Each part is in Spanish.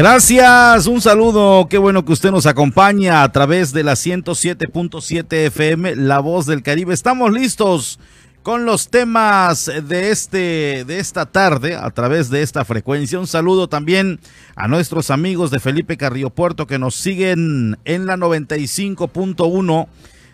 Gracias, un saludo, qué bueno que usted nos acompaña a través de la 107.7 FM, La Voz del Caribe. Estamos listos con los temas de este de esta tarde a través de esta frecuencia. Un saludo también a nuestros amigos de Felipe Carrillo Puerto que nos siguen en la 95.1.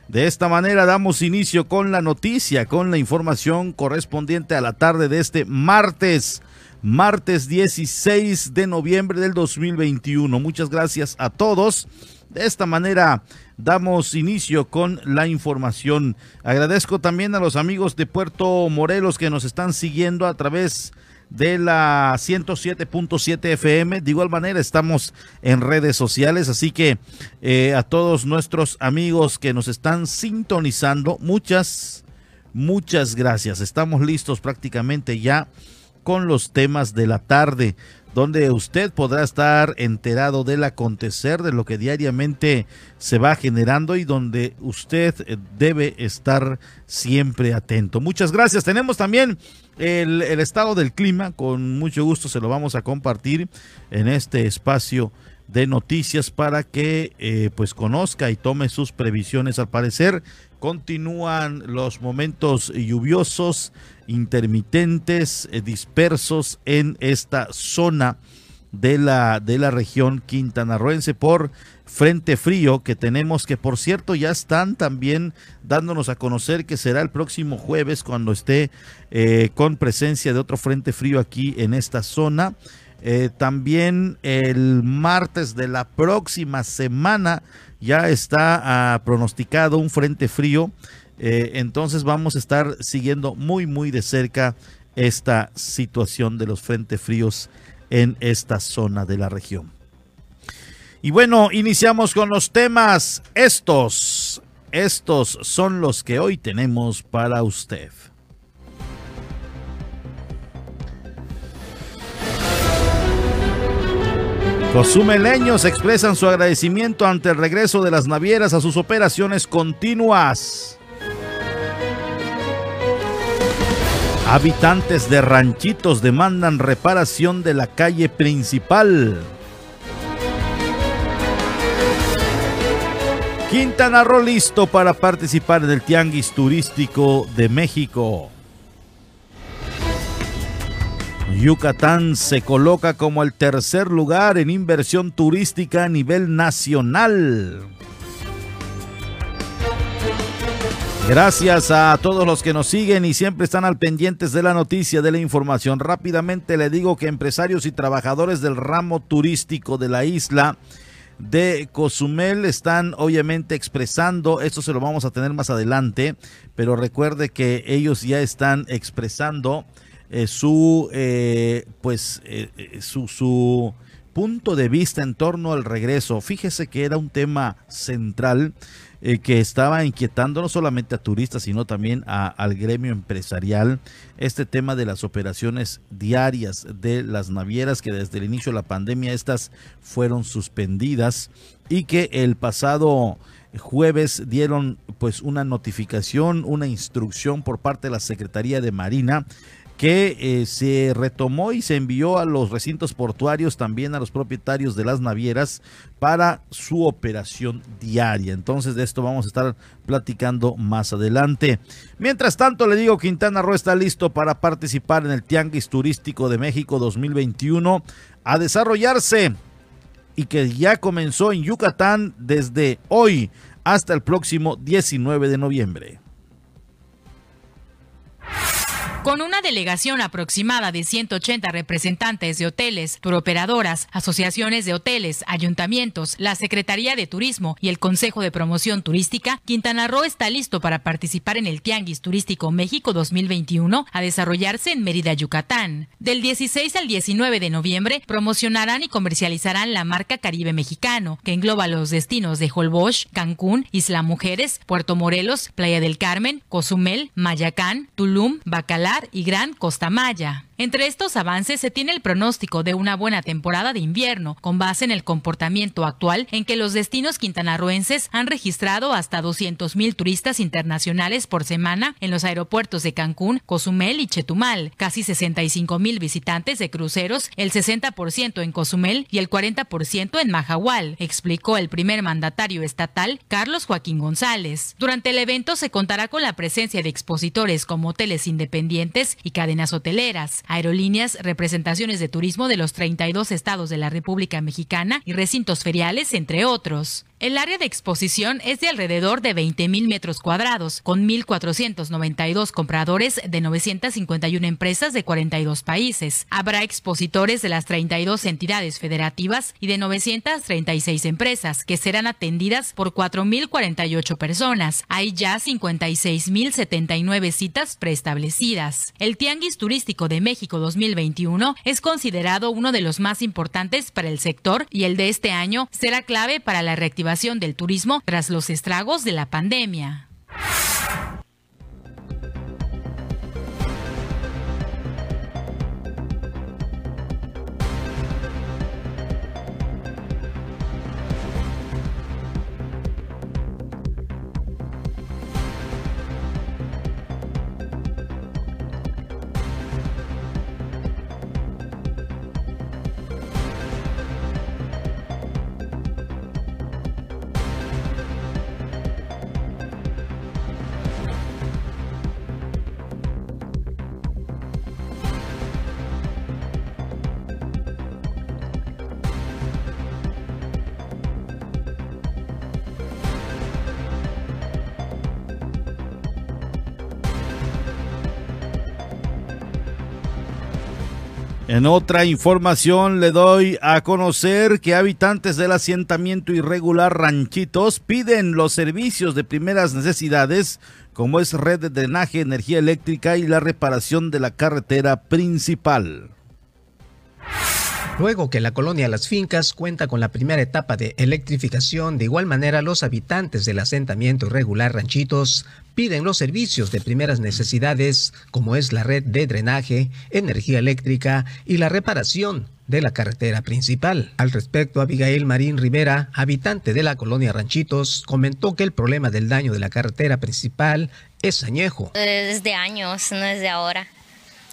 De esta manera damos inicio con la noticia, con la información correspondiente a la tarde de este martes martes 16 de noviembre del 2021. Muchas gracias a todos. De esta manera damos inicio con la información. Agradezco también a los amigos de Puerto Morelos que nos están siguiendo a través de la 107.7 FM. De igual manera estamos en redes sociales, así que eh, a todos nuestros amigos que nos están sintonizando, muchas, muchas gracias. Estamos listos prácticamente ya con los temas de la tarde, donde usted podrá estar enterado del acontecer, de lo que diariamente se va generando y donde usted eh, debe estar siempre atento. Muchas gracias. Tenemos también el, estado del clima, con mucho gusto se lo vamos a compartir en este espacio de noticias para que eh, pues conozca y tome sus previsiones. Al parecer continúan los momentos lluviosos intermitentes, eh, dispersos en esta zona de la, de la región quintanarroense por frente frío que tenemos, que por cierto ya están también dándonos a conocer que será el próximo jueves cuando esté eh, con presencia de otro frente frío aquí en esta zona. Eh, también el martes de la próxima semana ya está ah, pronosticado un frente frío eh, entonces vamos a estar siguiendo muy, muy de cerca esta situación de los frentes fríos en esta zona de la región. Y bueno, iniciamos con los temas. Estos, estos son los que hoy tenemos para usted. Cozumeleños expresan su agradecimiento ante el regreso de las navieras a sus operaciones continuas. Habitantes de ranchitos demandan reparación de la calle principal. Quintana Roo listo para participar en el Tianguis Turístico de México. Yucatán se coloca como el tercer lugar en inversión turística a nivel nacional. Gracias a todos los que nos siguen y siempre están al pendientes de la noticia, de la información. Rápidamente le digo que empresarios y trabajadores del ramo turístico de la isla de Cozumel están obviamente expresando, esto se lo vamos a tener más adelante, pero recuerde que ellos ya están expresando eh, su, eh, pues, eh, su, su punto de vista en torno al regreso. Fíjese que era un tema central eh, que estaba inquietando no solamente a turistas, sino también al gremio empresarial. Este tema de las operaciones diarias de las navieras, que desde el inicio de la pandemia estas fueron suspendidas y que el pasado jueves dieron pues una notificación, una instrucción por parte de la Secretaría de Marina que eh, se retomó y se envió a los recintos portuarios, también a los propietarios de las navieras, para su operación diaria. Entonces de esto vamos a estar platicando más adelante. Mientras tanto, le digo, Quintana Roo está listo para participar en el Tianguis Turístico de México 2021 a desarrollarse y que ya comenzó en Yucatán desde hoy hasta el próximo 19 de noviembre. Con una delegación aproximada de 180 representantes de hoteles, turoperadoras, asociaciones de hoteles, ayuntamientos, la Secretaría de Turismo y el Consejo de Promoción Turística, Quintana Roo está listo para participar en el Tianguis Turístico México 2021 a desarrollarse en Mérida, Yucatán. Del 16 al 19 de noviembre promocionarán y comercializarán la marca Caribe Mexicano, que engloba los destinos de Holbox, Cancún, Isla Mujeres, Puerto Morelos, Playa del Carmen, Cozumel, Mayacán, Tulum, Bacalar y Gran Costa Maya. Entre estos avances se tiene el pronóstico de una buena temporada de invierno, con base en el comportamiento actual en que los destinos quintanarroenses han registrado hasta 200.000 turistas internacionales por semana en los aeropuertos de Cancún, Cozumel y Chetumal, casi 65.000 visitantes de cruceros, el 60% en Cozumel y el 40% en Mahahual, explicó el primer mandatario estatal, Carlos Joaquín González. Durante el evento se contará con la presencia de expositores como hoteles independientes y cadenas hoteleras aerolíneas, representaciones de turismo de los 32 estados de la República Mexicana y recintos feriales, entre otros. El área de exposición es de alrededor de 20.000 metros cuadrados, con 1.492 compradores de 951 empresas de 42 países. Habrá expositores de las 32 entidades federativas y de 936 empresas, que serán atendidas por 4.048 personas. Hay ya 56.079 citas preestablecidas. El Tianguis Turístico de México 2021 es considerado uno de los más importantes para el sector y el de este año será clave para la reactivación del turismo tras los estragos de la pandemia. En otra información le doy a conocer que habitantes del asentamiento irregular Ranchitos piden los servicios de primeras necesidades como es red de drenaje, energía eléctrica y la reparación de la carretera principal. Luego que la colonia Las Fincas cuenta con la primera etapa de electrificación, de igual manera los habitantes del asentamiento irregular Ranchitos piden los servicios de primeras necesidades como es la red de drenaje, energía eléctrica y la reparación de la carretera principal. Al respecto, Abigail Marín Rivera, habitante de la colonia Ranchitos, comentó que el problema del daño de la carretera principal es añejo. Es de años, no es de ahora.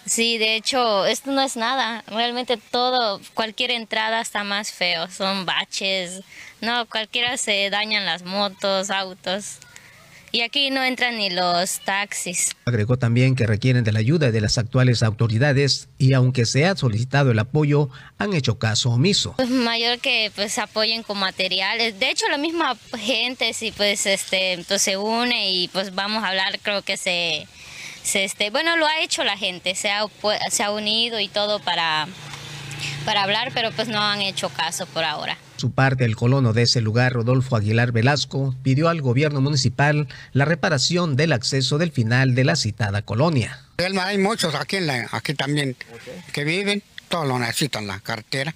Sí, de hecho, esto no es nada. Realmente todo, cualquier entrada está más feo. Son baches. No, cualquiera se dañan las motos, autos. Y aquí no entran ni los taxis. Agregó también que requieren de la ayuda de las actuales autoridades y aunque se ha solicitado el apoyo, han hecho caso omiso. Pues mayor que pues apoyen con materiales. De hecho, la misma gente si pues este pues, se une y pues vamos a hablar, creo que se este, bueno, lo ha hecho la gente, se ha, se ha unido y todo para, para hablar, pero pues no han hecho caso por ahora. Su parte, el colono de ese lugar, Rodolfo Aguilar Velasco, pidió al gobierno municipal la reparación del acceso del final de la citada colonia. Hay muchos aquí, aquí también que viven, todos lo necesitan la carretera,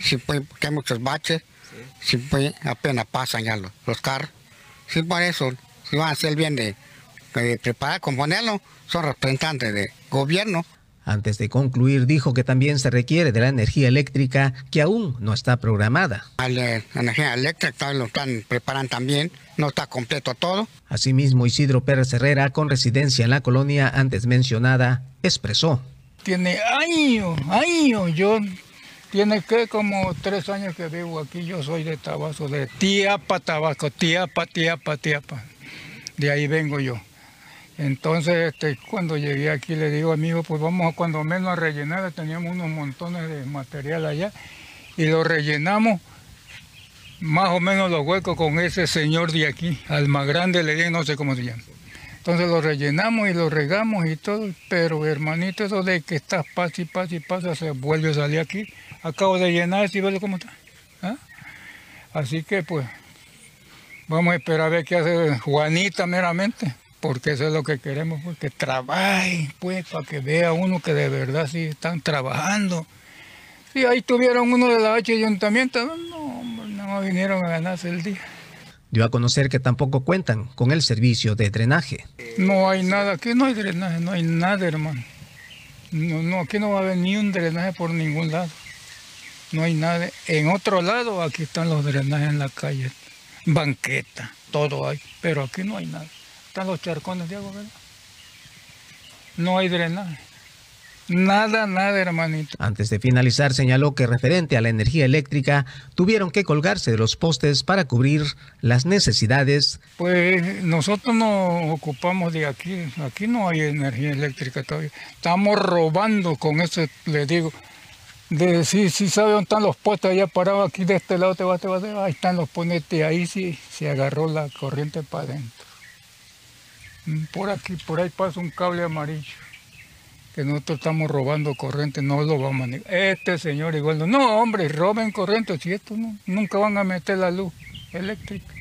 si puede, porque hay muchos baches, si puede, apenas pasan ya los, carros. Sí, por eso, si van a hacer bien de, de preparar, componerlo, son representantes de gobierno. Antes de concluir, dijo que también se requiere de la energía eléctrica que aún no está programada. La energía eléctrica lo están preparando también, no está completo todo. Asimismo, Isidro Pérez Herrera, con residencia en la colonia antes mencionada, expresó. Tiene años, años, yo tiene que como tres años que vivo aquí, yo soy de Tabasco, de Tiapa, Tabasco, Tiapa, Tiapa, Tiapa. De ahí vengo yo. Entonces, este, cuando llegué aquí le digo a mi hijo, pues vamos a cuando menos a rellenar, teníamos unos montones de material allá, y lo rellenamos más o menos los huecos con ese señor de aquí, al más grande le dije, no sé cómo se llama. Entonces lo rellenamos y lo regamos y todo, pero hermanito, eso de que estás pasa y pasa y pasa, se vuelve a salir aquí. Acabo de llenar y ve cómo está. ¿ah? Así que pues vamos a esperar a ver qué hace Juanita meramente, porque eso es lo que queremos, porque trabajen pues para que vea uno que de verdad sí están trabajando. Si ahí tuvieron uno de la H ayuntamiento, no, no vinieron a ganarse el día dio a conocer que tampoco cuentan con el servicio de drenaje. No hay nada, aquí no hay drenaje, no hay nada, hermano. No, no, aquí no va a haber ni un drenaje por ningún lado. No hay nada. En otro lado, aquí están los drenajes en la calle. Banqueta, todo hay. Pero aquí no hay nada. Están los charcones de agua, ¿verdad? No hay drenaje. Nada, nada, hermanito. Antes de finalizar, señaló que referente a la energía eléctrica, tuvieron que colgarse de los postes para cubrir las necesidades. Pues nosotros nos ocupamos de aquí. Aquí no hay energía eléctrica todavía. Estamos robando con eso, le digo. De si, si sabe dónde están los postes allá parados, aquí de este lado te vas, te vas, ahí están los ponetes, ahí sí se agarró la corriente para adentro. Por aquí, por ahí pasa un cable amarillo que nosotros estamos robando corriente, no lo vamos a negar. Este señor igual no, no hombre, roben corriente, si esto no, nunca van a meter la luz eléctrica.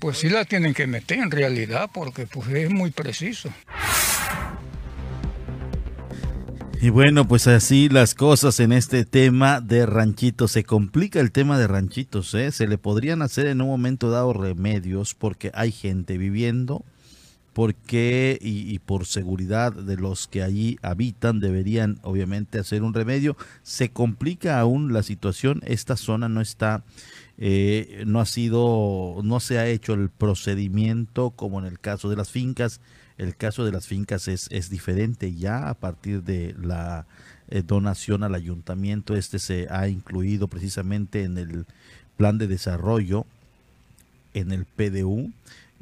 Pues sí la tienen que meter en realidad, porque pues es muy preciso. Y bueno, pues así las cosas en este tema de ranchitos. Se complica el tema de ranchitos, ¿eh? Se le podrían hacer en un momento dado remedios porque hay gente viviendo porque y, por seguridad de los que allí habitan deberían obviamente hacer un remedio. Se complica aún la situación, esta zona no está, eh, no ha sido, no se ha hecho el procedimiento como en el caso de las fincas. El caso de las fincas es, es diferente ya a partir de la eh, donación al ayuntamiento. Este se ha incluido precisamente en el plan de desarrollo, en el PDU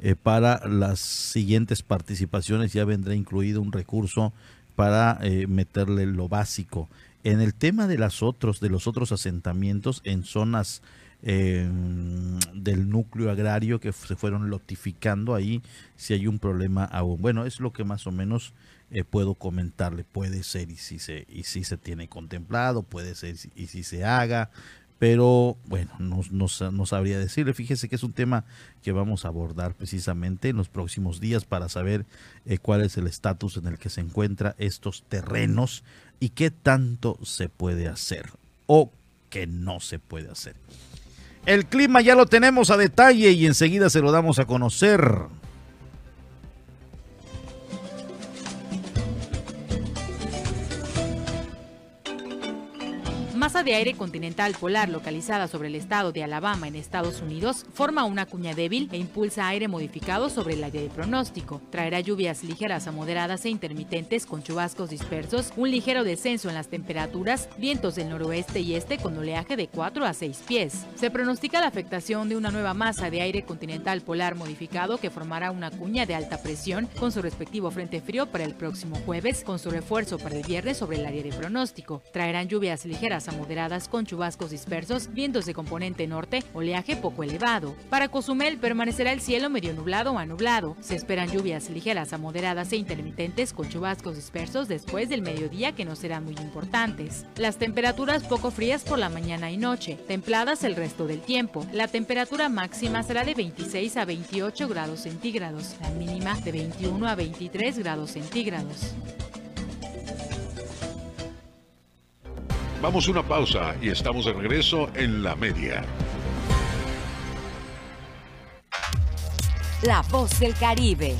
eh, para las siguientes participaciones ya vendrá incluido un recurso para eh, meterle lo básico. En el tema de las otros, de los otros asentamientos en zonas eh, del núcleo agrario que se fueron lotificando ahí, si hay un problema aún. Bueno, es lo que más o menos puedo comentarle. Puede ser y si se y si se tiene contemplado, puede ser y si se haga, pero bueno, no, no, sabría decirle. Fíjese que es un tema que vamos a abordar precisamente en los próximos días para saber eh, cuál es el estatus en el que se encuentran estos terrenos y qué tanto se puede hacer o qué no se puede hacer. El clima ya lo tenemos a detalle y enseguida se lo damos a conocer. De aire continental polar localizada sobre el estado de Alabama en Estados Unidos forma una cuña débil e impulsa aire modificado sobre el área de pronóstico. Traerá lluvias ligeras a moderadas e intermitentes con chubascos dispersos, un ligero descenso en las temperaturas, vientos del noroeste y este con oleaje de 4 a 6 pies. Se pronostica la afectación de una nueva masa de aire continental polar modificado que formará una cuña de alta presión con su respectivo frente frío para el próximo jueves, con su refuerzo para el viernes sobre el área de pronóstico. Traerán lluvias ligeras a con chubascos dispersos, vientos de componente norte, oleaje poco elevado. Para Cozumel permanecerá el cielo medio nublado a nublado. Se esperan lluvias ligeras a moderadas e intermitentes con chubascos dispersos después del mediodía que no serán muy importantes. Las temperaturas poco frías por la mañana y noche, templadas el resto del tiempo. La temperatura máxima será de 26 a 28 grados centígrados, la mínima de 21 a 23 grados centígrados. Vamos a una pausa y estamos de regreso en la media. La voz del Caribe.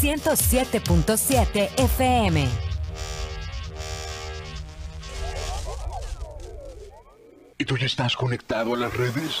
107.7 FM. ¿Y tú ya estás conectado a las redes?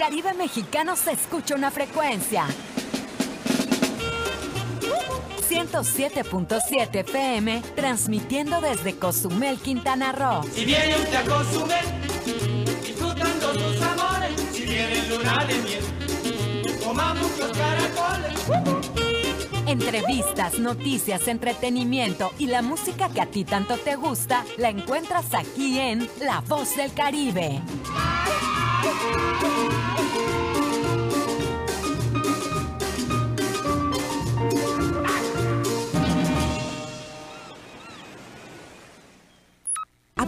Caribe mexicano se escucha una frecuencia. 107.7 FM, transmitiendo desde Cozumel, Quintana Roo. Si viene usted a Cozumel, disfrutando sus amores, si viene luna de miel, coma muchos caracoles. Entrevistas, noticias, entretenimiento y la música que a ti tanto te gusta, la encuentras aquí en La Voz del Caribe. Música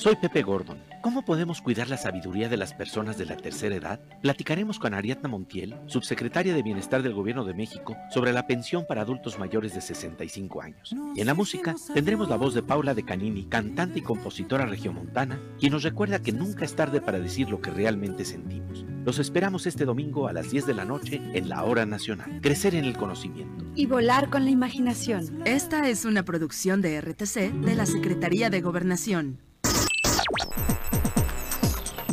Soy Pepe Gordon. ¿Cómo podemos cuidar la sabiduría de las personas de la tercera edad? Platicaremos con Ariadna Montiel, subsecretaria de Bienestar del Gobierno de México, sobre la pensión para adultos mayores de 65 años. Y en la música tendremos la voz de Paula de Canini, cantante y compositora regiomontana, quien nos recuerda que nunca es tarde para decir lo que realmente sentimos. Los esperamos este domingo a las 10 de la noche en la Hora Nacional. Crecer en el conocimiento. Y volar con la imaginación. Esta es una producción de RTC de la Secretaría de Gobernación.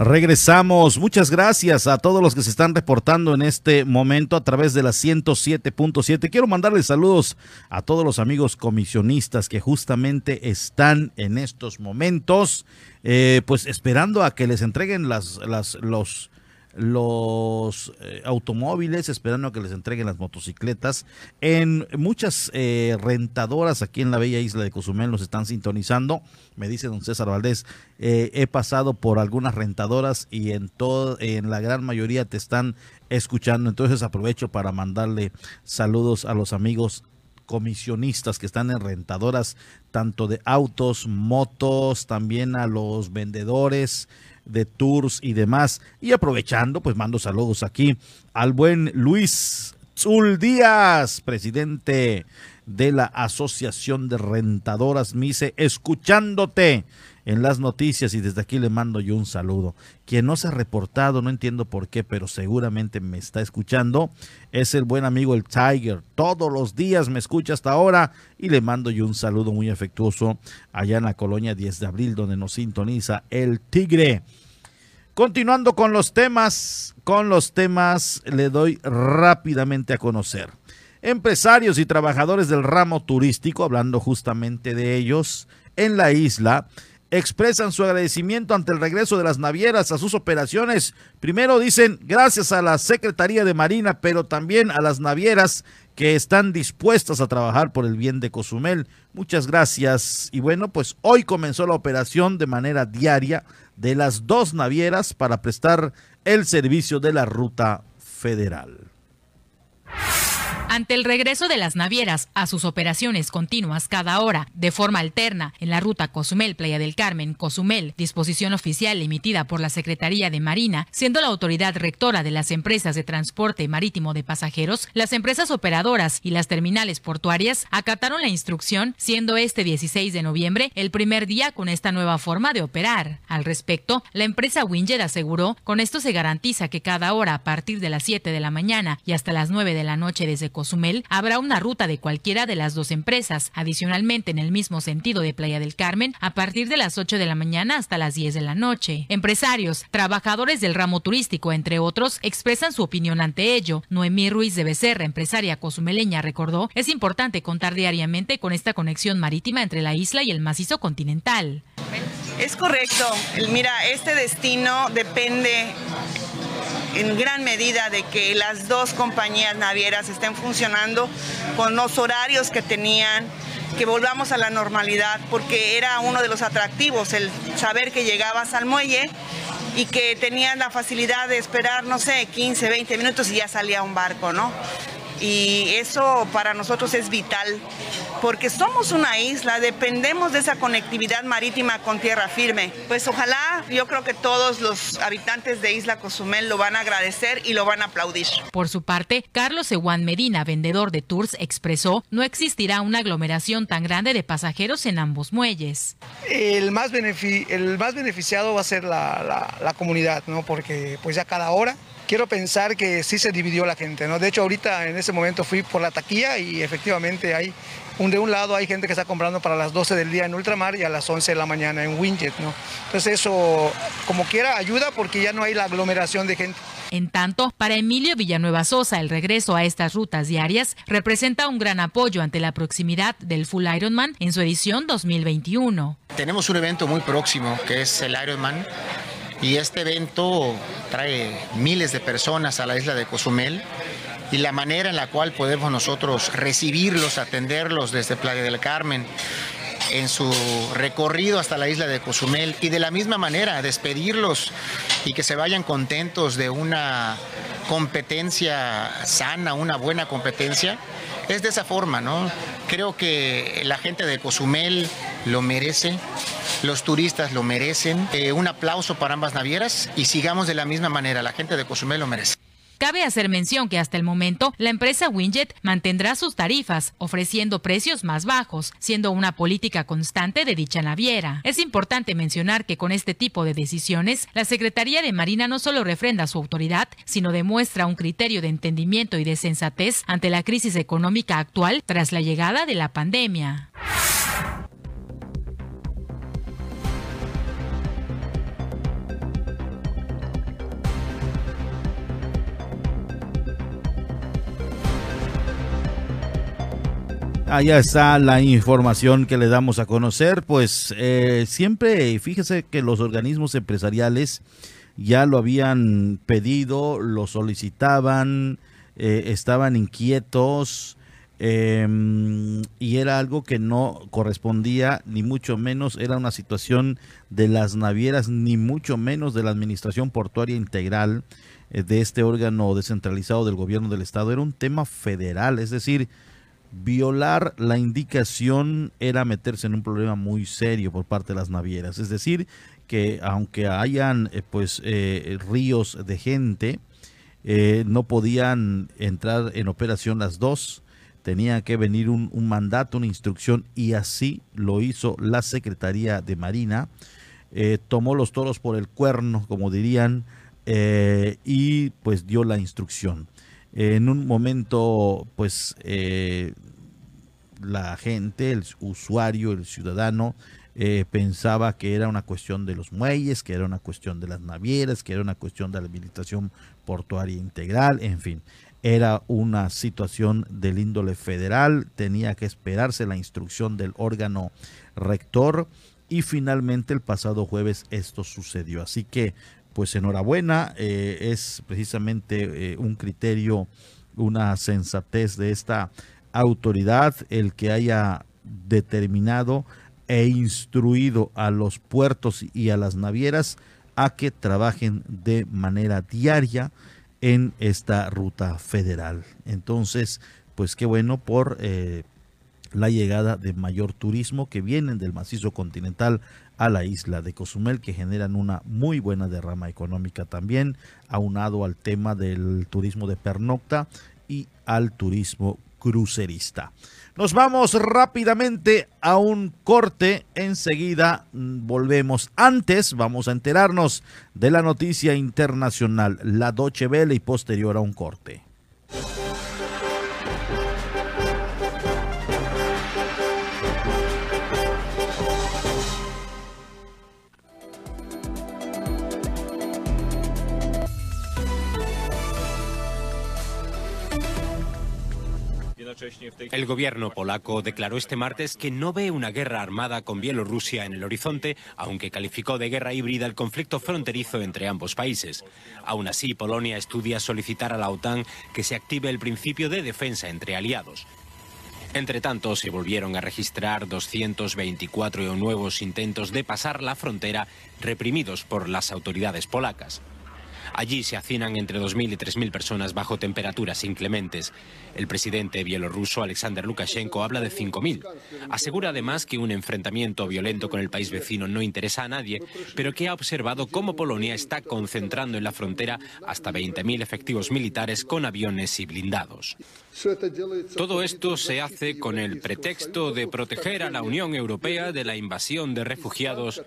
Regresamos. Muchas gracias a todos los que se están reportando en este momento a través de la 107.7. Quiero mandarles saludos a todos los amigos comisionistas que justamente están en estos momentos, eh, pues esperando a que les entreguen las, las, los, los eh, automóviles, esperando a que les entreguen las motocicletas. En muchas eh, rentadoras aquí en la bella isla de Cozumel nos están sintonizando. Me dice don César Valdés, eh, he pasado por algunas rentadoras y en, todo, en la gran mayoría te están escuchando. Entonces aprovecho para mandarle saludos a los amigos comisionistas que están en rentadoras tanto de autos, motos, también a los vendedores, de tours y demás. Y aprovechando, pues mando saludos aquí al buen Luis Zul Díaz, presidente de la Asociación de Rentadoras Mise, escuchándote en las noticias y desde aquí le mando yo un saludo. Quien no se ha reportado, no entiendo por qué, pero seguramente me está escuchando, es el buen amigo el Tiger. Todos los días me escucha hasta ahora y le mando yo un saludo muy afectuoso allá en la colonia 10 de abril donde nos sintoniza el Tigre. Continuando con los temas, con los temas le doy rápidamente a conocer. Empresarios y trabajadores del ramo turístico, hablando justamente de ellos, en la isla, expresan su agradecimiento ante el regreso de las navieras a sus operaciones. Primero dicen gracias a la Secretaría de Marina, pero también a las navieras que están dispuestas a trabajar por el bien de Cozumel. Muchas gracias. Y bueno, pues hoy comenzó la operación de manera diaria de las dos navieras para prestar el servicio de la ruta federal. Ante el regreso de las navieras a sus operaciones continuas cada hora, de forma alterna, en la ruta Cozumel-Playa del Carmen, Cozumel, disposición oficial emitida por la Secretaría de Marina, siendo la autoridad rectora de las empresas de transporte marítimo de pasajeros, las empresas operadoras y las terminales portuarias acataron la instrucción, siendo este 16 de noviembre el primer día con esta nueva forma de operar. Al respecto, la empresa Winget aseguró, con esto se garantiza que cada hora a partir de las 7 de la mañana y hasta las 9 de la noche desde habrá una ruta de cualquiera de las dos empresas. Adicionalmente, en el mismo sentido de Playa del Carmen, a partir de las 8 de la mañana hasta las 10 de la noche. Empresarios, trabajadores del ramo turístico, entre otros, expresan su opinión ante ello. Noemí Ruiz de Becerra, empresaria cozumeleña, recordó, es importante contar diariamente con esta conexión marítima entre la isla y el macizo continental. Es correcto. Mira, este destino depende en gran medida de que las dos compañías navieras estén funcionando con los horarios que tenían, que volvamos a la normalidad, porque era uno de los atractivos, el saber que llegabas al muelle y que tenías la facilidad de esperar, no sé, 15, 20 minutos y ya salía un barco, ¿no? Y eso para nosotros es vital porque somos una isla, dependemos de esa conectividad marítima con tierra firme. Pues ojalá, yo creo que todos los habitantes de Isla Cozumel lo van a agradecer y lo van a aplaudir. Por su parte, Carlos Ewan Medina, vendedor de tours, expresó no existirá una aglomeración tan grande de pasajeros en ambos muelles. El más, el más beneficiado va a ser la, la, la comunidad, ¿no? porque pues ya cada hora quiero pensar que sí se dividió la gente, ¿no? De hecho, ahorita en ese momento fui por la taquilla y efectivamente hay, un, de un lado hay gente que está comprando para las 12 del día en Ultramar y a las 11 de la mañana en Winget, ¿no? Entonces eso, como quiera, ayuda porque ya no hay la aglomeración de gente. En tanto, para Emilio Villanueva Sosa, el regreso a estas rutas diarias representa un gran apoyo ante la proximidad del Full Ironman en su edición 2021. Tenemos un evento muy próximo que es el Ironman y este evento trae miles de personas a la isla de Cozumel y la manera en la cual podemos nosotros recibirlos, atenderlos desde Playa del Carmen en su recorrido hasta la isla de Cozumel y de la misma manera despedirlos y que se vayan contentos de una competencia sana, una buena competencia, es de esa forma, ¿no? Creo que la gente de Cozumel lo merece, los turistas lo merecen. Eh, un aplauso para ambas navieras y sigamos de la misma manera, la gente de Cozumel lo merece. Cabe hacer mención que hasta el momento la empresa Winjet mantendrá sus tarifas, ofreciendo precios más bajos, siendo una política constante de dicha naviera. Es importante mencionar que con este tipo de decisiones, la Secretaría de Marina no solo refrenda su autoridad, sino demuestra un criterio de entendimiento y de sensatez ante la crisis económica actual tras la llegada de la pandemia. Allá está la información que le damos a conocer. Pues eh, siempre, fíjese que los organismos empresariales ya lo habían pedido, lo solicitaban, eh, estaban inquietos em, y era algo que no correspondía, ni mucho menos era una situación de las navieras, ni mucho menos de la Administración Portuaria Integral eh, de este órgano descentralizado del gobierno del Estado. Era un tema federal, es decir, violar la indicación era meterse en un problema muy serio por parte de las navieras. Es decir, que aunque hayan eh, pues eh, ríos de gente, eh, no podían entrar en operación las dos. Tenía que venir un, mandato, una instrucción, y así lo hizo la Secretaría de Marina. tomó los toros por el cuerno, como dirían, y pues dio la instrucción en un momento, pues, eh, la gente, el usuario, el ciudadano, eh, pensaba que era una cuestión de los muelles, que era una cuestión de las navieras, que era una cuestión de la administración portuaria integral, en fin. Era una situación del índole federal, tenía que esperarse la instrucción del órgano rector y finalmente el pasado jueves esto sucedió. Así que pues enhorabuena, eh, es precisamente eh, un criterio, una sensatez de esta autoridad el que haya determinado e instruido a los puertos y a las navieras a que trabajen de manera diaria en esta ruta federal. Entonces, pues qué bueno por eh, la llegada de mayor turismo que vienen del macizo continental a la isla de Cozumel, que generan una muy buena derrama económica también, aunado al tema del turismo de pernocta y al turismo crucerista. Nos vamos rápidamente a un corte. Enseguida mm, volvemos. Antes vamos a enterarnos de la noticia internacional, la Doche Vele y posterior a un corte. El gobierno polaco declaró este martes que no ve una guerra armada con Bielorrusia en el horizonte, aunque calificó de guerra híbrida el conflicto fronterizo entre ambos países. Aún así, Polonia estudia solicitar a la OTAN que se active el principio de defensa entre aliados. Entre tanto, se volvieron a registrar 224 nuevos intentos de pasar la frontera reprimidos por las autoridades polacas. Allí se hacinan entre 2.000 y 3.000 personas bajo temperaturas inclementes. El presidente bielorruso Alexander Lukashenko habla de 5.000. Asegura además que un enfrentamiento violento con el país vecino no interesa a nadie, pero que ha observado cómo Polonia está concentrando en la frontera hasta 20.000 efectivos militares con aviones y blindados. Todo esto se hace con el pretexto de proteger a la Unión Europea de la invasión de refugiados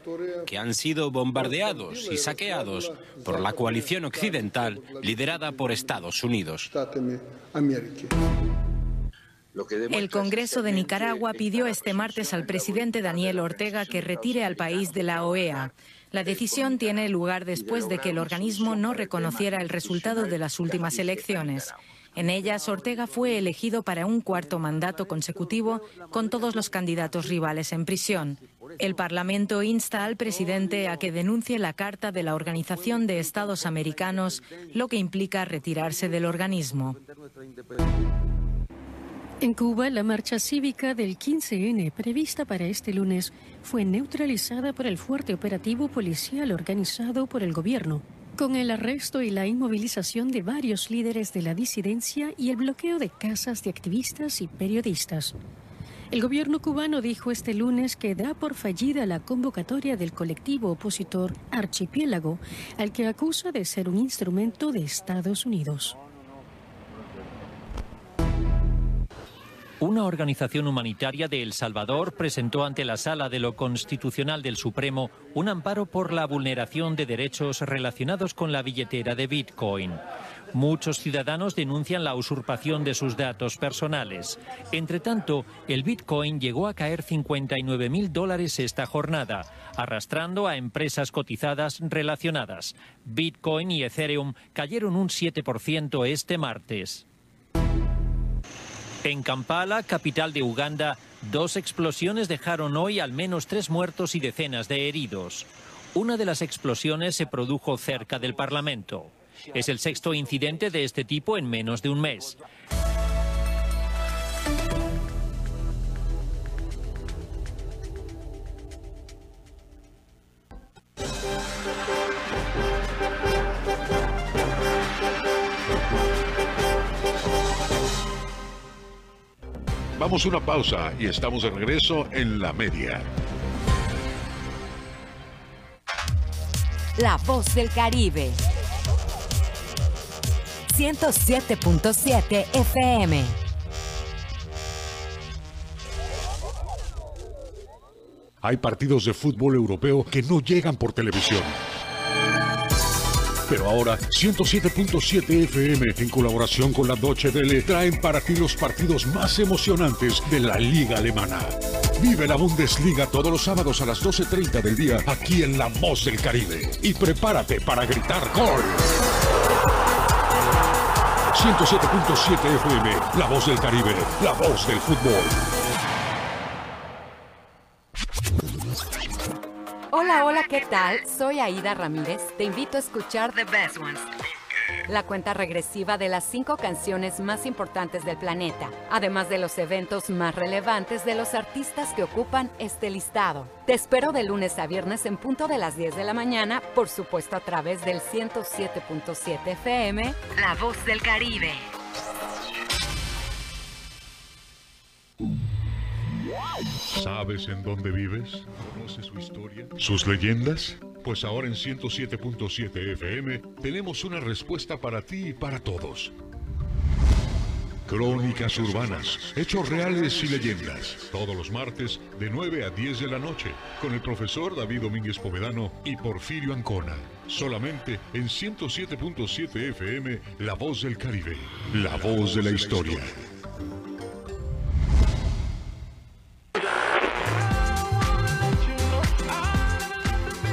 que han sido bombardeados y saqueados por la coalición occidental liderada por Estados Unidos. El Congreso de Nicaragua pidió este martes al presidente Daniel Ortega que retire al país de la OEA. La decisión tiene lugar después de que el organismo no reconociera el resultado de las últimas elecciones. En ellas, Ortega fue elegido para un cuarto mandato consecutivo con todos los candidatos rivales en prisión. El Parlamento insta al presidente a que denuncie la Carta de la Organización de Estados Americanos, lo que implica retirarse del organismo. En Cuba, la marcha cívica del 15N prevista para este lunes fue neutralizada por el fuerte operativo policial organizado por el gobierno con el arresto y la inmovilización de varios líderes de la disidencia y el bloqueo de casas de activistas y periodistas. El gobierno cubano dijo este lunes que da por fallida la convocatoria del colectivo opositor Archipiélago, al que acusa de ser un instrumento de Estados Unidos. Una organización humanitaria de El Salvador presentó ante la Sala de lo Constitucional del Supremo un amparo por la vulneración de derechos relacionados con la billetera de Bitcoin. Muchos ciudadanos denuncian la usurpación de sus datos personales. Entre tanto, el Bitcoin llegó a caer 59 mil dólares esta jornada, arrastrando a empresas cotizadas relacionadas. Bitcoin y Ethereum cayeron un 7% este martes. En Kampala, capital de Uganda, dos explosiones dejaron hoy al menos tres muertos y decenas de heridos. Una de las explosiones se produjo cerca del Parlamento. Es el sexto incidente de este tipo en menos de un mes. Vamos a una pausa y estamos de regreso en la media. La voz del Caribe. 107.7 FM. Hay partidos de fútbol europeo que no llegan por televisión. Pero ahora 107.7 FM en colaboración con la Deutsche Welle traen para ti los partidos más emocionantes de la liga alemana. Vive la Bundesliga todos los sábados a las 12.30 del día aquí en La Voz del Caribe. Y prepárate para gritar gol. 107.7 FM, La Voz del Caribe, la voz del fútbol. Hola, hola, ¿qué tal? Soy Aida Ramírez. Te invito a escuchar The Best Ones. La cuenta regresiva de las cinco canciones más importantes del planeta, además de los eventos más relevantes de los artistas que ocupan este listado. Te espero de lunes a viernes en punto de las 10 de la mañana, por supuesto a través del 107.7 FM, La Voz del Caribe. ¿Sabes en dónde vives? ¿Conoces su historia? ¿Sus leyendas? Pues ahora en 107.7 FM tenemos una respuesta para ti y para todos. Crónicas urbanas, hechos reales y leyendas. Todos los martes de 9 a 10 de la noche con el profesor David Domínguez Povedano y Porfirio Ancona. Solamente en 107.7 FM, La Voz del Caribe, la voz de la historia.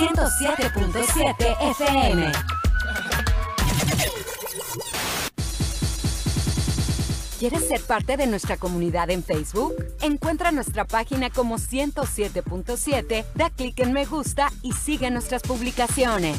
107.7 FM. ¿Quieres ser parte de nuestra comunidad en Facebook? Encuentra nuestra página como 107.7, da clic en me gusta y sigue nuestras publicaciones.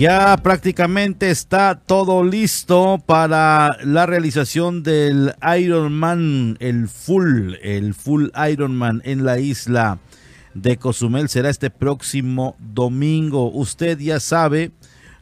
Ya prácticamente está todo listo para la realización del Ironman, el full, el full Ironman en la isla de Cozumel. Será este próximo domingo. Usted ya sabe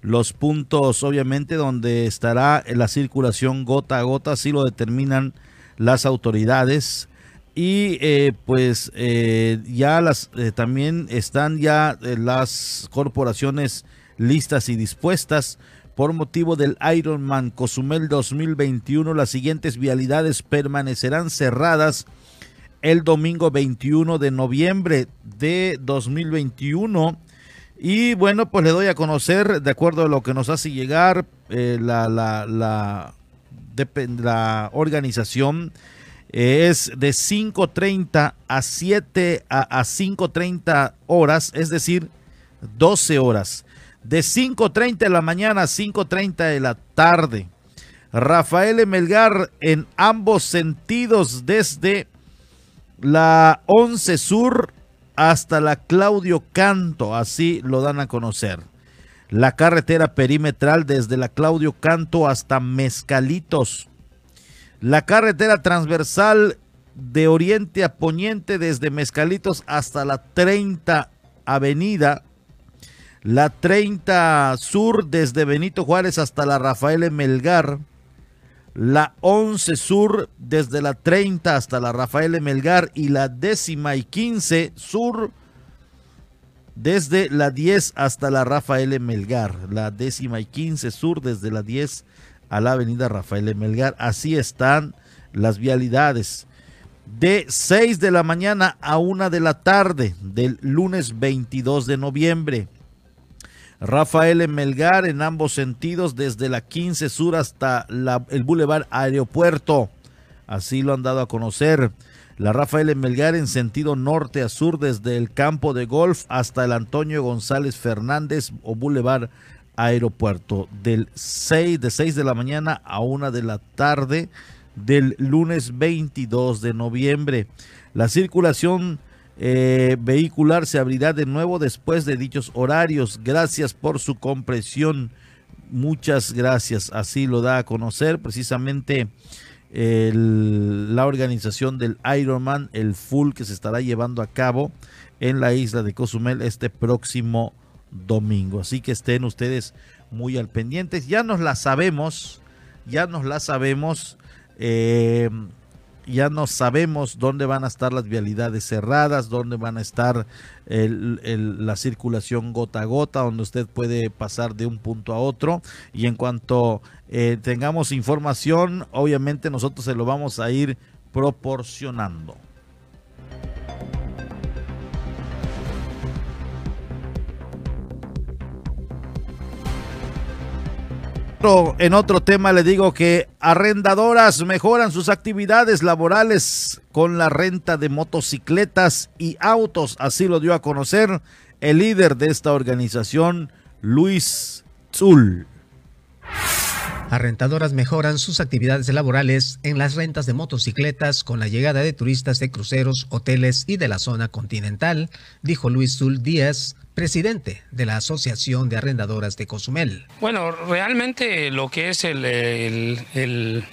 los puntos, obviamente, donde estará la circulación gota a gota, así lo determinan las autoridades. Y eh, pues eh, ya las eh, también están ya las corporaciones listas y dispuestas. Por motivo del Ironman Cozumel 2021, las siguientes vialidades permanecerán cerradas el domingo 21 de noviembre de 2021. Y bueno, pues le doy a conocer, de acuerdo a lo que nos hace llegar eh, la, la, la, la, organización, eh, es de 5.30 a 7 a, a 5.30 horas, es decir, 12 horas de 5.30 de la mañana a 5.30 de la tarde. Rafael Melgar en ambos sentidos desde la 11 Sur hasta la Claudio Canto, así lo dan a conocer. La carretera perimetral desde la Claudio Canto hasta Mezcalitos. La carretera transversal de oriente a poniente desde Mezcalitos hasta la 30 Avenida la 30 Sur desde Benito Juárez hasta la Rafael Melgar, la 11 Sur desde la 30 hasta la Rafael Melgar. Y la décima y 15 Sur desde la 10 hasta la Rafael Melgar, la décima y 15 Sur desde la 10 a la avenida Rafael Melgar. Así están las vialidades. De 6 de la mañana a 1 de la tarde del lunes 22 de noviembre. Rafael Melgar en ambos sentidos, desde la 15 Sur hasta el Boulevard Aeropuerto. Así lo han dado a conocer. La Rafael Melgar en sentido norte a sur, desde el campo de golf hasta el Antonio González Fernández o Boulevard Aeropuerto. Del 6, de 6 de la mañana a 1 de la tarde del lunes 22 de noviembre. La circulación eh, vehicular se abrirá de nuevo después de dichos horarios. Gracias por su compresión. Muchas gracias. Así lo da a conocer precisamente la organización del Ironman, el full que se estará llevando a cabo en la isla de Cozumel este próximo domingo. Así que estén ustedes muy al pendientes. Ya nos la sabemos, ya nos la sabemos. Eh, ya no sabemos dónde van a estar las vialidades cerradas, dónde van a estar la circulación gota a gota, donde usted puede pasar de un punto a otro. Y en cuanto eh, tengamos información, obviamente nosotros se lo vamos a ir proporcionando. En otro tema le digo que arrendadoras mejoran sus actividades laborales con la renta de motocicletas y autos. Así lo dio a conocer el líder de esta organización, Luis Zul. Arrentadoras mejoran sus actividades laborales en las rentas de motocicletas con la llegada de turistas de cruceros, hoteles y de la zona continental, dijo Luis Zul Díaz, presidente de la Asociación de Arrendadoras de Cozumel. Bueno, realmente lo que es el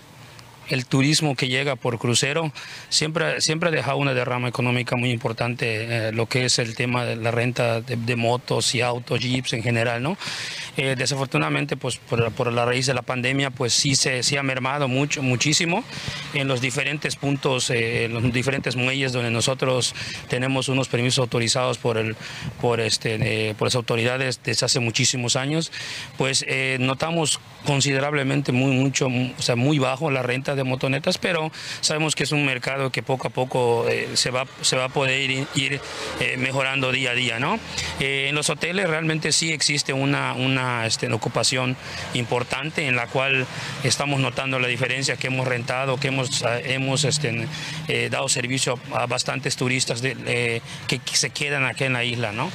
turismo que llega por crucero siempre, siempre ha dejado una derrama económica muy importante, eh, lo que es el tema de la renta de, de, motos y autos, jeeps en general, ¿no? Eh, desafortunadamente, pues por, la raíz de la pandemia, pues sí se, ha mermado mucho, muchísimo en los diferentes puntos, eh, en los diferentes muelles donde nosotros tenemos unos permisos autorizados por, el, por, este, por las autoridades desde hace muchísimos años, pues eh, notamos considerablemente muy, mucho, o sea, muy bajo la renta de motonetas, pero sabemos que es un mercado que poco a poco se, va, se va a poder ir, ir mejorando día a día, ¿no? en los hoteles realmente sí existe una, una este, ocupación importante en la cual estamos notando la diferencia que hemos rentado, que hemos, ah, hemos este, eh, dado servicio a bastantes turistas de, que, se quedan aquí en la isla. ¿no?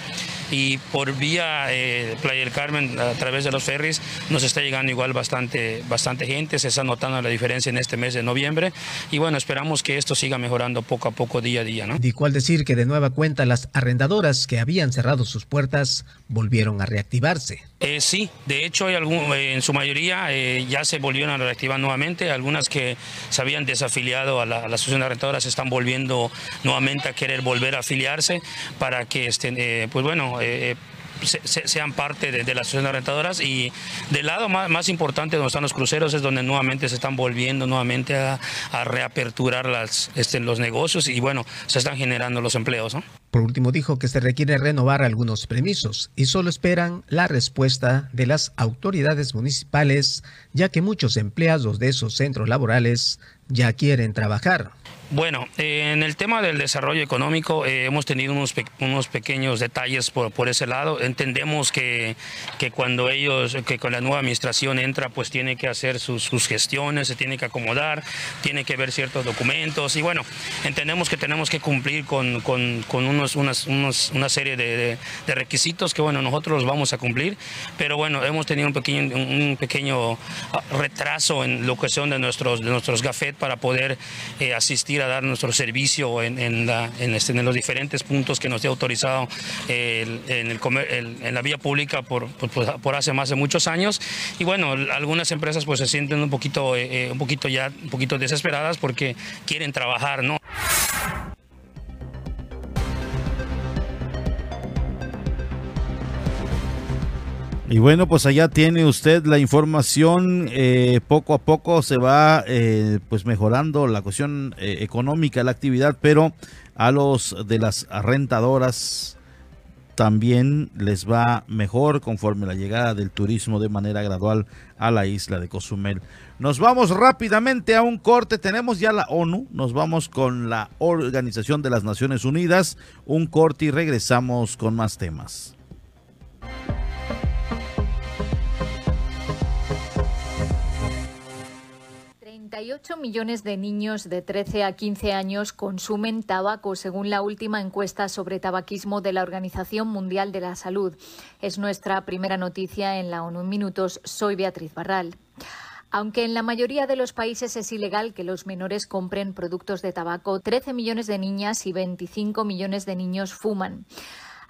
Y por vía eh, Playa del Carmen, a través de los ferries, nos está llegando igual bastante, bastante gente, se está notando la diferencia en este mes de noviembre y bueno, esperamos que esto siga mejorando poco a poco, día a día. ¿no? Dijo al decir que de nueva cuenta las arrendadoras que habían cerrado sus puertas volvieron a reactivarse. Eh, sí, de hecho hay algún, eh, en su mayoría eh, ya se volvieron a reactivar nuevamente, algunas que se habían desafiliado a la, asociación de rentadoras están volviendo nuevamente a querer volver a afiliarse para que este, pues bueno, sean parte de, las asociación de rentadoras y del lado más, importante donde están los cruceros es donde nuevamente se están volviendo nuevamente a, reaperturar las, este, los negocios y bueno, se están generando los empleos. Por último, dijo que se requiere renovar algunos permisos y solo esperan la respuesta de las autoridades municipales, ya que muchos empleados de esos centros laborales ya quieren trabajar. Bueno, eh, en el tema del desarrollo económico eh, hemos tenido unos, unos pequeños detalles por, por ese lado. Entendemos que, que, cuando ellos, que con la nueva administración entra, pues tiene que hacer sus, sus, gestiones, se tiene que acomodar, tiene que ver ciertos documentos y bueno, entendemos que tenemos que cumplir con, con, con unos, unas, unos, una serie de, de, requisitos que bueno, nosotros los vamos a cumplir, pero bueno, hemos tenido un pequeño, un pequeño retraso en lo que son de nuestros, de nuestros gafet para poder eh, asistir a dar nuestro servicio en, este, en los diferentes puntos que nos ha autorizado en, el, en, la vía pública por, por, hace más de muchos años. Y bueno, algunas empresas pues se sienten un poquito, eh, eh, un poquito ya, un poquito desesperadas porque quieren trabajar, ¿no? Y bueno, pues allá tiene usted la información. Eh, poco a poco se va eh, pues mejorando la cuestión eh, económica, la actividad, pero a los de las rentadoras también les va mejor conforme la llegada del turismo de manera gradual a la isla de Cozumel. Nos vamos rápidamente a un corte. Tenemos ya la ONU. Nos vamos con la Organización de las Naciones Unidas. Un corte y regresamos con más temas. 38 millones de niños de 13 a 15 años consumen tabaco, según la última encuesta sobre tabaquismo de la Organización Mundial de la Salud. Es nuestra primera noticia en la ONU en Minutos. Soy Beatriz Barral. Aunque en la mayoría de los países es ilegal que los menores compren productos de tabaco, 13 millones de niñas y 25 millones de niños fuman.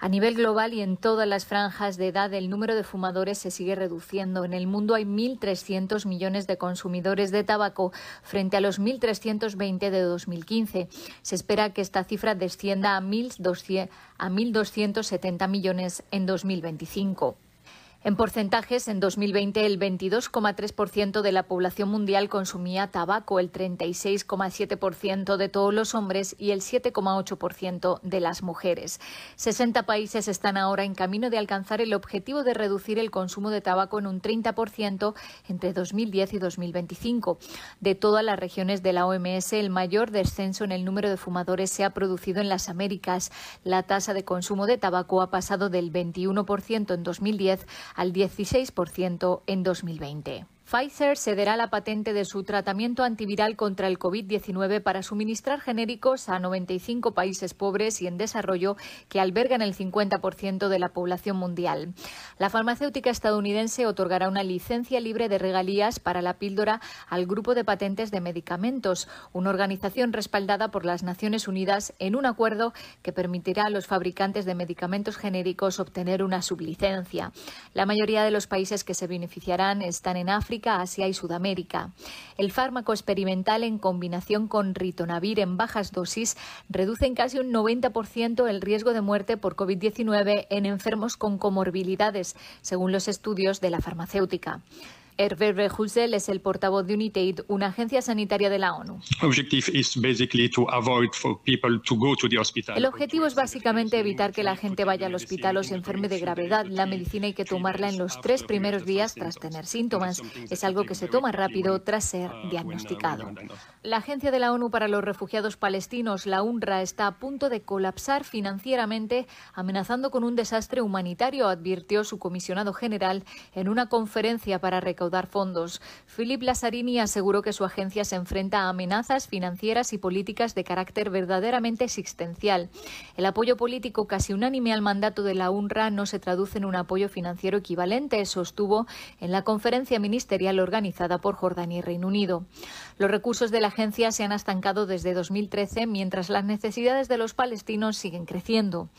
A nivel global y en todas las franjas de edad, el número de fumadores se sigue reduciendo. En el mundo hay 1.300 millones de consumidores de tabaco frente a los 1.320 de 2015. Se espera que esta cifra descienda a 1.270 millones en 2025. En porcentajes, en 2020 el 22,3% de la población mundial consumía tabaco, el 36,7% de todos los hombres y el 7,8% de las mujeres. 60 países están ahora en camino de alcanzar el objetivo de reducir el consumo de tabaco en un 30% entre 2010 y 2025. De todas las regiones de la OMS, el mayor descenso en el número de fumadores se ha producido en las Américas. La tasa de consumo de tabaco ha pasado del 21% en 2010 al 16% en 2020. Pfizer cederá la patente de su tratamiento antiviral contra el COVID-19 para suministrar genéricos a 95 países pobres y en desarrollo que albergan el 50% de la población mundial. La farmacéutica estadounidense otorgará una licencia libre de regalías para la píldora al Grupo de Patentes de Medicamentos, una organización respaldada por las Naciones Unidas en un acuerdo que permitirá a los fabricantes de medicamentos genéricos obtener una sublicencia. La mayoría de los países que se beneficiarán están en África, Asia y Sudamérica. El fármaco experimental en combinación con ritonavir en bajas dosis reduce en casi un 90% el riesgo de muerte por COVID-19 en enfermos con comorbilidades, según los estudios de la farmacéutica. Hervé Rehusel es el portavoz de UNITAID, una agencia sanitaria de la ONU. El objetivo es básicamente evitar que la gente vaya al hospital o se enferme de gravedad. La medicina hay que tomarla en los tres primeros días tras tener síntomas. Es algo que se toma rápido tras ser diagnosticado. La Agencia de la ONU para los Refugiados Palestinos, la UNRWA, está a punto de colapsar financieramente, amenazando con un desastre humanitario, advirtió su comisionado general en una conferencia para recaudar dar fondos. Philip Lazzarini aseguró que su agencia se enfrenta a amenazas financieras y políticas de carácter verdaderamente existencial. El apoyo político casi unánime al mandato de la UNRWA no se traduce en un apoyo financiero equivalente, sostuvo en la conferencia ministerial organizada por Jordania y Reino Unido. Los recursos de la agencia se han estancado desde 2013, mientras las necesidades de los palestinos siguen creciendo.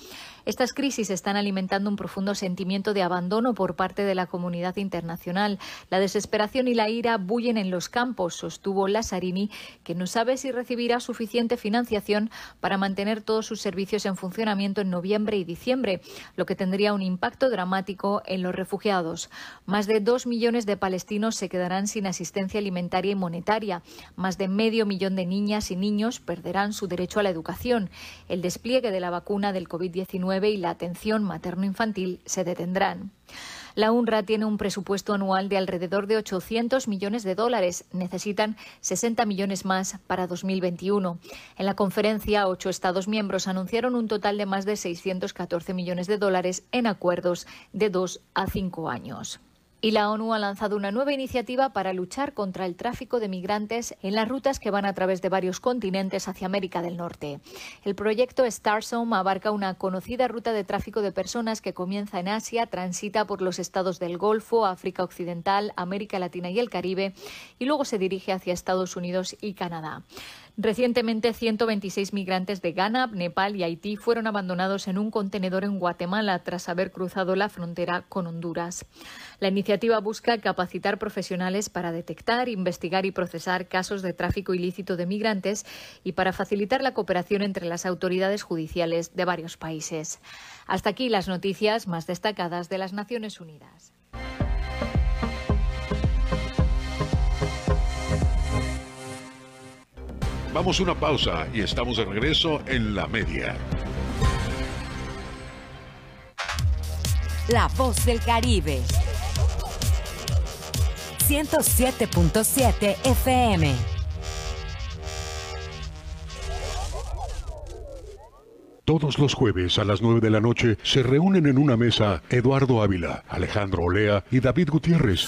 Estas crisis están alimentando un profundo sentimiento de abandono por parte de la comunidad internacional. La desesperación y la ira bullen en los campos, sostuvo Lazzarini, que no sabe si recibirá suficiente financiación para mantener todos sus servicios en funcionamiento en noviembre y diciembre, lo que tendría un impacto dramático en los refugiados. Más de dos millones de palestinos se quedarán sin asistencia alimentaria y monetaria. Más de medio millón de niñas y niños perderán su derecho a la educación. El despliegue de la vacuna del COVID-19 y la atención materno-infantil se detendrán. La UNRWA tiene un presupuesto anual de alrededor de 800 millones de dólares. Necesitan 60 millones más para 2021. En la conferencia, ocho Estados miembros anunciaron un total de más de 614 millones de dólares en acuerdos de dos a cinco años. Y la ONU ha lanzado una nueva iniciativa para luchar contra el tráfico de migrantes en las rutas que van a través de varios continentes hacia América del Norte. El proyecto Starsome abarca una conocida ruta de tráfico de personas que comienza en Asia, transita por los estados del Golfo, África Occidental, América Latina y el Caribe y luego se dirige hacia Estados Unidos y Canadá. Recientemente, 126 migrantes de Ghana, Nepal y Haití fueron abandonados en un contenedor en Guatemala tras haber cruzado la frontera con Honduras. La iniciativa busca capacitar profesionales para detectar, investigar y procesar casos de tráfico ilícito de migrantes y para facilitar la cooperación entre las autoridades judiciales de varios países. Hasta aquí las noticias más destacadas de las Naciones Unidas. Vamos a una pausa y estamos de regreso en la media. La voz del Caribe. 107.7 FM. Todos los jueves a las 9 de la noche se reúnen en una mesa Eduardo Ávila, Alejandro Olea y David Gutiérrez.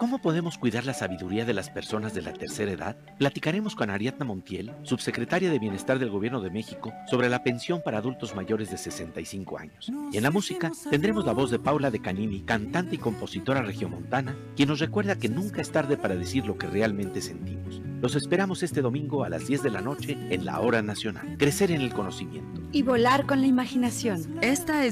¿Cómo podemos cuidar la sabiduría de las personas de la tercera edad? Platicaremos con Ariadna Montiel, subsecretaria de Bienestar del Gobierno de México, sobre la pensión para adultos mayores de 65 años. Y en la música tendremos la voz de Paula de Canini, cantante y compositora regiomontana, quien nos recuerda que nunca es tarde para decir lo que realmente sentimos. Los esperamos este domingo a las 10 de la noche en la Hora Nacional. Crecer en el conocimiento. Y volar con la imaginación. Esta es